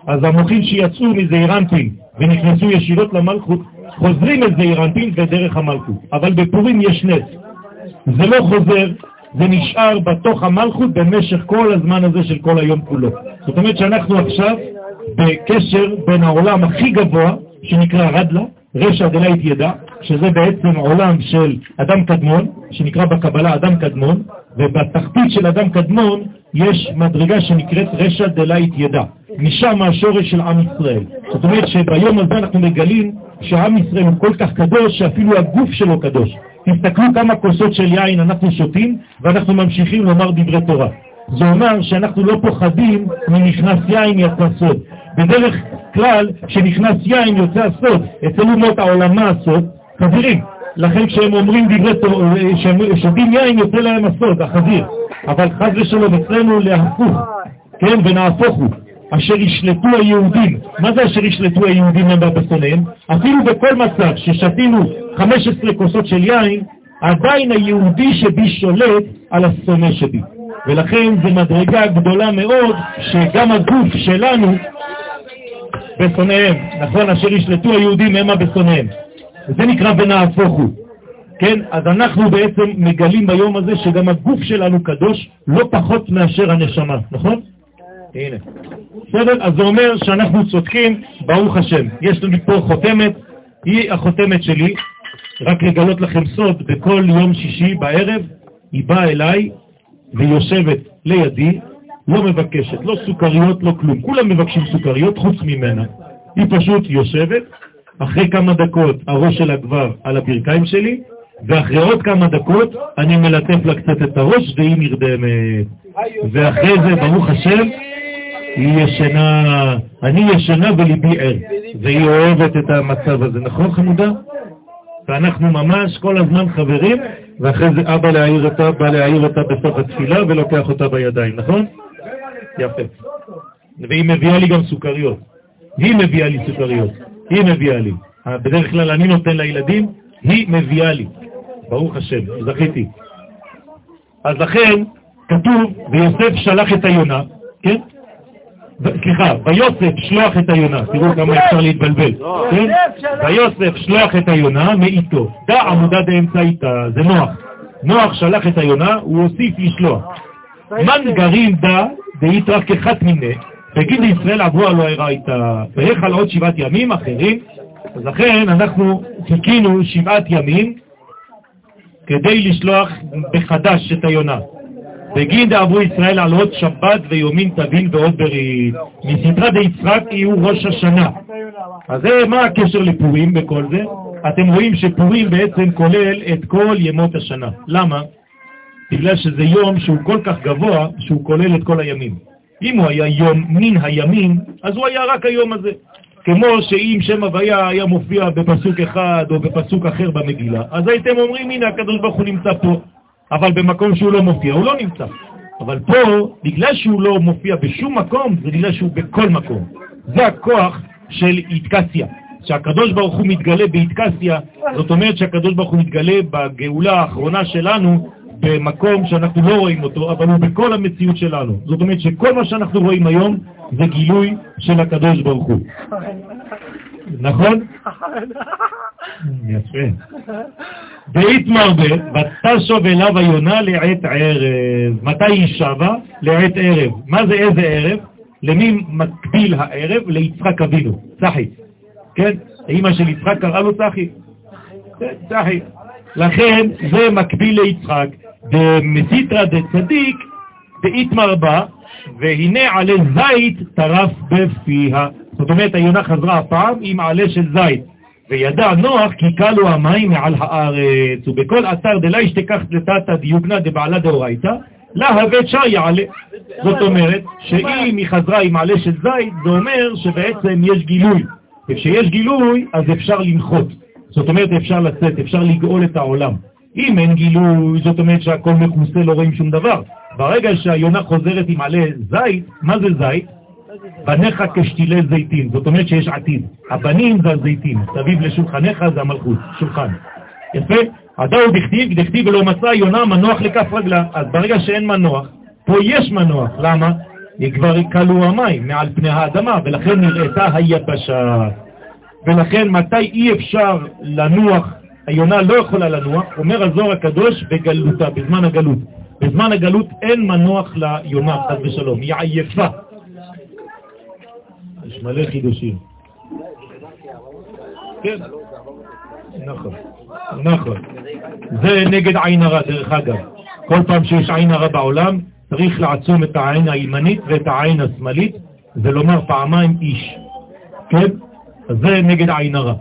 אז המוחים שיצאו מזעירנטין ונכנסו ישירות למלכות, חוזרים מזעירנטין בדרך המלכות. אבל בפורים יש נס. זה לא חוזר, זה נשאר בתוך המלכות במשך כל הזמן הזה של כל היום כולו. זאת אומרת שאנחנו עכשיו בקשר בין העולם הכי גבוה, שנקרא רדלה, רשע דלית ידע, שזה בעצם עולם של אדם קדמון, שנקרא בקבלה אדם קדמון, ובתחתית של אדם קדמון יש מדרגה שנקראת רשע דלית ידע. משם השורש של עם ישראל. זאת אומרת שביום הזה אנחנו מגלים שעם ישראל הוא כל כך קדוש שאפילו הגוף שלו קדוש. תסתכלו כמה כוסות של יין אנחנו שותים ואנחנו ממשיכים לומר דברי תורה. זה אומר שאנחנו לא פוחדים מנכנס יין יצא סוד. בדרך כלל, כשנכנס יין יוצא הסוד. אצל אומות העולמה הסוד, חזירים. לכן כשהם אומרים דברי תורה, כשהם יין יוצא להם הסוד, החזיר. אבל חז ושלום אצלנו להפוך, כן, ונהפוך הוא. אשר ישלטו היהודים. מה זה אשר ישלטו היהודים הם בשונאיהם? אפילו בכל מצב ששתינו 15 כוסות של יין, עדיין היהודי שבי שולט על השונא שבי. ולכן זו מדרגה גדולה מאוד שגם הגוף שלנו בשונאיהם, נכון? אשר ישלטו היהודים המה בשונאיהם. וזה נקרא ונהפוך הוא. כן? אז אנחנו בעצם מגלים ביום הזה שגם הגוף שלנו קדוש לא פחות מאשר הנשמה, נכון? הנה. בסדר? אז זה אומר שאנחנו צודקים, ברוך השם. יש לנו פה חותמת, היא החותמת שלי, רק לגלות לכם סוד, בכל יום שישי בערב היא באה אליי והיא יושבת לידי, לא מבקשת, לא סוכריות, לא כלום. כולם מבקשים סוכריות חוץ ממנה. היא פשוט יושבת, אחרי כמה דקות הראש שלה כבר על הברכיים שלי, ואחרי עוד כמה דקות אני מלטף לה קצת את הראש והיא נרדמת. ואחרי זה, ברוך השם, היא ישנה, אני ישנה וליבי ער, והיא אוהבת את המצב הזה, נכון חמודה? ואנחנו ממש כל הזמן חברים, ואחרי זה אבא להעיר אותה, בא להעיר אותה בסוף התפילה ולוקח אותה בידיים, נכון? יפה. והיא מביאה לי גם סוכריות. היא מביאה לי סוכריות. היא מביאה לי. בדרך כלל אני נותן לילדים, היא מביאה לי. ברוך השם, זכיתי. אז לכן, כתוב, ויוסף שלח את היונה, כן? סליחה, ויוסף שלוח את היונה, תראו כמה אפשר להתבלבל, כן? ויוסף שלוח את היונה מאיתו, דע עמודה דאמצע איתה, זה נוח. נוח שלח את היונה, הוא הוסיף לשלוח. מן גרים דע דאיתרח כחת מיני, בגיד ישראל עברו עלו הרייתא, ויחל עוד שבעת ימים אחרים, אז לכן אנחנו חיכינו שבעת ימים כדי לשלוח בחדש את היונה. בגין דאבו ישראל על עוד שבת ויומין תבין ועוד ברית. מסתרא דיצחק יהיו ראש השנה. אז זה, מה הקשר לפורים בכל זה? אתם רואים שפורים בעצם כולל את כל ימות השנה. למה? בגלל שזה יום שהוא כל כך גבוה, שהוא כולל את כל הימים. אם הוא היה יום מן הימים, אז הוא היה רק היום הזה. כמו שאם שם הוויה היה מופיע בפסוק אחד או בפסוק אחר במגילה, אז הייתם אומרים, הנה הקדוש ברוך הוא נמצא פה. אבל במקום שהוא לא מופיע, הוא לא נמצא. אבל פה, בגלל שהוא לא מופיע בשום מקום, זה בגלל שהוא בכל מקום. זה הכוח של איתקסיה. שהקדוש ברוך הוא מתגלה באיתקסיה, זאת אומרת שהקדוש ברוך הוא מתגלה בגאולה האחרונה שלנו במקום שאנחנו לא רואים אותו, אבל הוא בכל המציאות שלנו. זאת אומרת שכל מה שאנחנו רואים היום זה גילוי של הקדוש ברוך הוא. נכון? יפה. דאית מרבה, ותשוב אליו היונה לעת ערב. מתי היא שבה? לעת ערב. מה זה איזה ערב? למי מקביל הערב? ליצחק אבינו, צחי. כן? אמא של יצחק קראה לו צחי. צחי. לכן זה מקביל ליצחק. דמסיתרא דצדיק דאית מרבה, והנה עלי זית טרף בפיה. זאת אומרת, היונה חזרה הפעם עם עלה של זית. וידע נוח כי קלו המים מעל הארץ, ובכל אתר דלה ישתכח לתתא דיוגנא דבעלה דאורייתא, להבאת שר יעלה. זאת אומרת שאם היא חזרה עם עלה של זית, זה אומר שבעצם יש גילוי. וכשיש גילוי, אז אפשר לנחות. זאת אומרת, אפשר לצאת, אפשר לגאול את העולם. אם אין גילוי, זאת אומרת שהכל מכוסה, לא רואים שום דבר. ברגע שהיונה חוזרת עם עלה זית, מה זה זית? בניך כשתילי זיתים, זאת אומרת שיש עתיד. הבנים זה הזיתים, סביב לשולחניך זה המלכות, שולחן. יפה? עדה הוא דכתיב, דכתיב ולא מצא יונה מנוח לכף רגלה. אז ברגע שאין מנוח, פה יש מנוח, למה? כבר כלו המים מעל פני האדמה, ולכן נראתה היבשה. ולכן מתי אי אפשר לנוח, היונה לא יכולה לנוח, אומר הזוהר הקדוש בגלותה, בזמן הגלות. בזמן הגלות אין מנוח ליונה, חד ושלום, היא עייפה. יש מלא חידושים. כן, נכון, נכון. זה נגד עין הרע, דרך אגב. כל פעם שיש עין הרע בעולם, צריך לעצום את העין הימנית ואת העין השמאלית, ולומר פעמיים איש. כן? אז זה נגד עין הרע.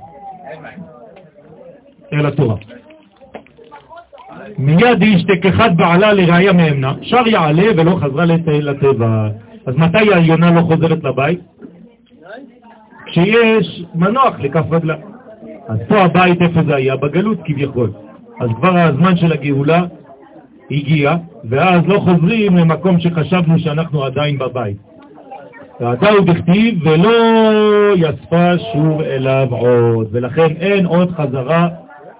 אל התורה. מיד היא אשתכחת בעלה לראיה מאמנה, שר יעלה ולא חזרה לטבע. אז מתי היונה לא חוזרת לבית? כשיש מנוח לכף רגלה. אז פה הבית איפה זה היה? בגלות כביכול. אז כבר הזמן של הגאולה הגיע, ואז לא חוזרים למקום שחשבנו שאנחנו עדיין בבית. ועתה הוא בכתיב, ולא יספה שוב אליו עוד, ולכן אין עוד חזרה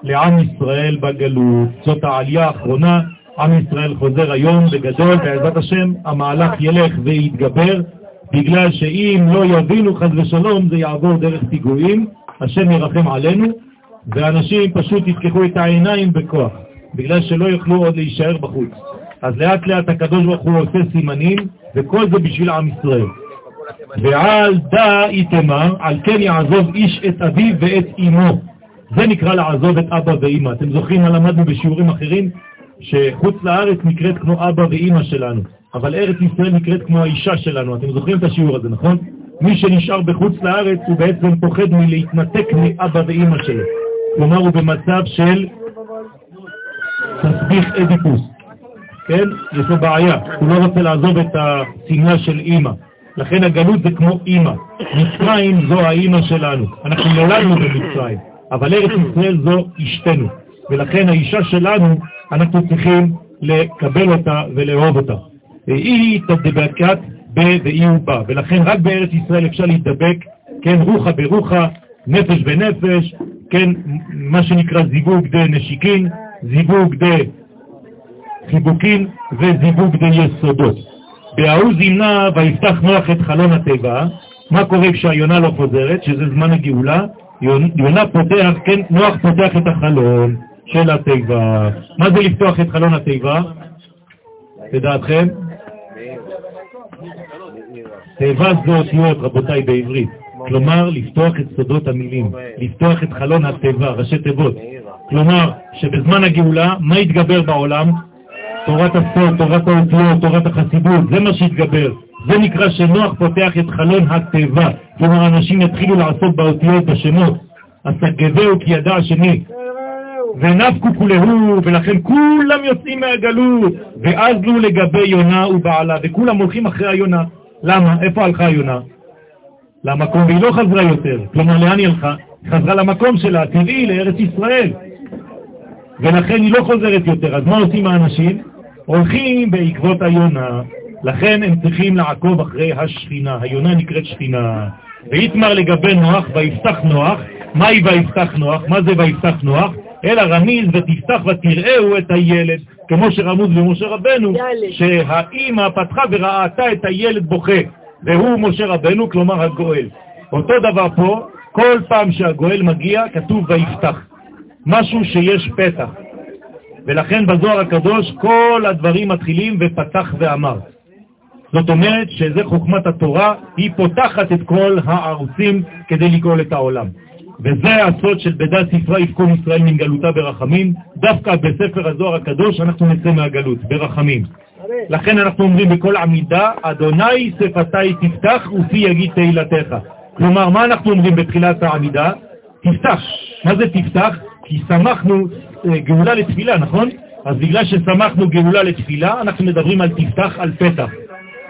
לעם ישראל בגלות. זאת העלייה האחרונה, עם ישראל חוזר היום בגדול, בעזרת השם המהלך ילך ויתגבר, בגלל שאם לא יבינו חז ושלום זה יעבור דרך פיגועים, השם ירחם עלינו, ואנשים פשוט יפקחו את העיניים בכוח. בגלל שלא יוכלו עוד להישאר בחוץ. אז לאט לאט הקדוש ברוך הוא עושה סימנים, וכל זה בשביל עם ישראל. ועל דא איתמר, על כן יעזוב איש את אביו ואת אמו. זה נקרא לעזוב את אבא ואמא. אתם זוכרים מה למדנו בשיעורים אחרים? שחוץ לארץ נקראת כמו אבא ואמא שלנו, אבל ארץ ישראל נקראת כמו האישה שלנו. אתם זוכרים את השיעור הזה, נכון? מי שנשאר בחוץ לארץ הוא בעצם פוחד מלהתנתק מאבא ואמא שלו. כלומר, הוא במצב של תסביך אדיפוס, כן? יש לו בעיה, הוא לא רוצה לעזוב את השנאה של אימא. לכן הגלות זה כמו אימא. מצרים זו האימא שלנו. אנחנו נולדנו במצרים, אבל ארץ ישראל זו אשתנו. ולכן האישה שלנו, אנחנו צריכים לקבל אותה ולאהוב אותה. היא תדבקת ב ואי בא, ולכן רק בארץ ישראל אפשר להתדבק, כן, רוחה ברוחה, נפש בנפש, כן, מה שנקרא זיווג דה נשיקין, זיווג דה חיבוקין וזיווג דה יסודות. בההוא זימנה ויפתח נוח את חלון התיבה, מה קורה כשהיונה לא חוזרת, שזה זמן הגאולה? יונה פותח, כן, נוח פותח את החלון של התיבה. מה זה לפתוח את חלון התיבה? לדעתכם? תיבה זה אותיות, רבותיי, בעברית. כלומר, לפתוח את סודות המילים, לפתוח את חלון התיבה, ראשי תיבות. כלומר, שבזמן הגאולה, מה יתגבר בעולם? תורת הסוד, תורת האותיות, תורת החסידות, זה מה שיתגבר. זה נקרא שנוח פותח את חלון התיבה. כלומר, אנשים יתחילו לעשות באותיות, בשמות. הסגבהו כי ידע השני. ונפקו כולהו, ולכן כולם יוצאים מהגלות, ואז לו לגבי יונה ובעלה, וכולם הולכים אחרי היונה. למה? איפה הלכה היונה? למקום, והיא לא חזרה יותר. כלומר, לאן היא הלכה? חזרה למקום שלה, טבעי, לארץ ישראל. ולכן היא לא חוזרת יותר. אז מה עושים האנשים? הולכים בעקבות היונה. לכן הם צריכים לעקוב אחרי השכינה. היונה נקראת שכינה. ויתמר לגבי נוח, ויפתח נוח. מהי ויפתח נוח? מה זה ויפתח נוח? אלא רמיז ותפתח ותראהו את הילד, כמו שרמוז במשה רבנו, שהאימא פתחה וראתה את הילד בוכה, והוא משה רבנו, כלומר הגואל. אותו דבר פה, כל פעם שהגואל מגיע, כתוב ויפתח. משהו שיש פתח. ולכן בזוהר הקדוש כל הדברים מתחילים ופתח ואמר. זאת אומרת שזה חוכמת התורה, היא פותחת את כל הערוצים כדי לגאול את העולם. וזה הסוד של בדעת ספרה יפקון ישראל מן גלותה ברחמים. דווקא בספר הזוהר הקדוש אנחנו נצא מהגלות, ברחמים. לכן אנחנו אומרים בכל עמידה, אדוני שפתי תפתח ופי יגיד תהילתך. כלומר, מה אנחנו אומרים בתחילת העמידה? תפתח. מה זה תפתח? כי שמחנו אה, גאולה לתפילה, נכון? אז בגלל ששמחנו גאולה לתפילה, אנחנו מדברים על תפתח, על פתח.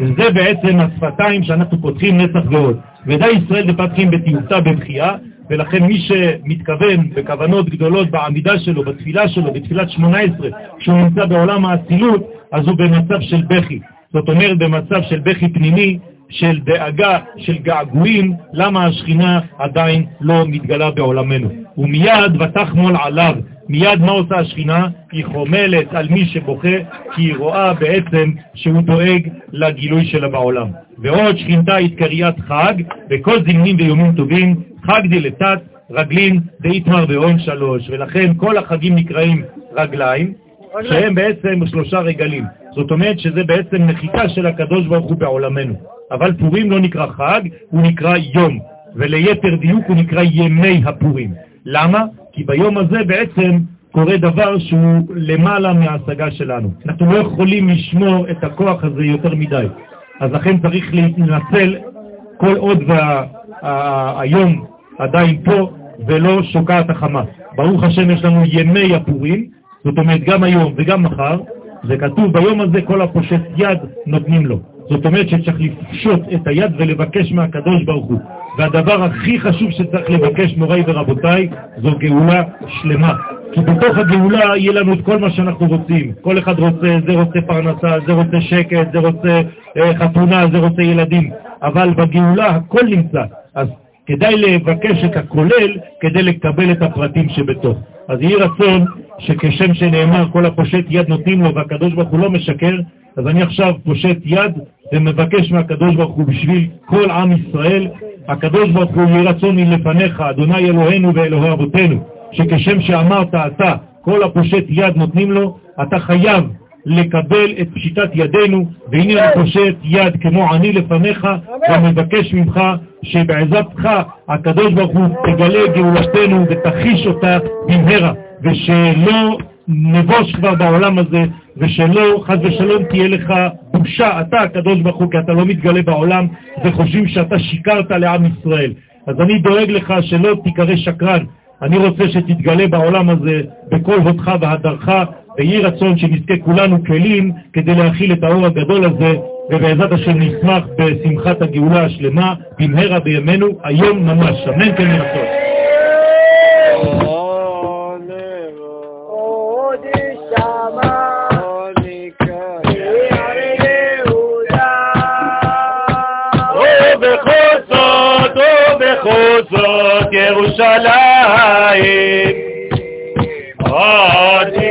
וזה בעצם השפתיים שאנחנו פותחים נצח ועוד. ודאי ישראל מפתחים בתיעותה בבחייה, ולכן מי שמתכוון בכוונות גדולות בעמידה שלו, בתפילה שלו, בתפילת 18, כשהוא נמצא בעולם האצילות, אז הוא במצב של בכי. זאת אומרת, במצב של בכי פנימי, של דאגה, של געגועים, למה השכינה עדיין לא מתגלה בעולמנו. ומיד ותחמול עליו, מיד מה עושה השכינה? היא חומלת על מי שבוכה, כי היא רואה בעצם שהוא דואג לגילוי שלה בעולם. ועוד שכינתה קריאת חג, וכל זמנים ויומים טובים, חג דלתת, רגלין דאיתמר ועון שלוש, ולכן כל החגים נקראים רגליים, שהם בעצם שלושה רגלים. זאת אומרת שזה בעצם נחיתה של הקדוש ברוך הוא בעולמנו. אבל פורים לא נקרא חג, הוא נקרא יום, וליתר דיוק הוא נקרא ימי הפורים. למה? כי ביום הזה בעצם קורה דבר שהוא למעלה מההשגה שלנו. אנחנו לא יכולים לשמור את הכוח הזה יותר מדי. אז לכן צריך להתנצל כל עוד והיום עדיין פה ולא שוקעת החמה. ברוך השם יש לנו ימי הפורים, זאת אומרת גם היום וגם מחר, זה כתוב ביום הזה כל הפושט יד נותנים לו. זאת אומרת שצריך לפשוט את היד ולבקש מהקדוש ברוך הוא. והדבר הכי חשוב שצריך לבקש, מוריי ורבותיי, זו גאולה שלמה. כי בתוך הגאולה יהיה לנו את כל מה שאנחנו רוצים. כל אחד רוצה, זה רוצה פרנסה, זה רוצה שקט, זה רוצה אה, חתונה, זה רוצה ילדים. אבל בגאולה הכל נמצא. אז כדאי לבקש את הכולל כדי לקבל את הפרטים שבתוך. אז יהי רצון שכשם שנאמר כל הפושט יד נותנים לו והקדוש ברוך הוא לא משקר, אז אני עכשיו פושט יד ומבקש מהקדוש ברוך הוא בשביל כל עם ישראל, הקדוש ברוך הוא יהי מלפניך, אדוני אלוהינו ואלוהי אבותינו, שכשם שאמרת אתה, כל הפושט יד נותנים לו, אתה חייב לקבל את פשיטת ידינו, והנה אני פושט יד כמו עני לפניך, ומבקש ממך שבעזרתך הקדוש ברוך הוא תגלה גאולתנו ותחיש אותה במהרה, ושלא נבוש כבר בעולם הזה, ושלא, חס ושלום, תהיה לך בושה, אתה הקדוש ברוך הוא, כי אתה לא מתגלה בעולם, וחושבים שאתה שיקרת לעם ישראל. אז אני דואג לך שלא תיקרא שקרן. אני רוצה שתתגלה בעולם הזה בכל הודך והדרך, ויהי רצון שנזכה כולנו כלים כדי להכיל את האור הגדול הזה, ובעזרת השם נשמח בשמחת הגאולה השלמה, במהרה בימינו, היום ממש. אמן כן ירצון. בחוצות ירושלים עוד נשמה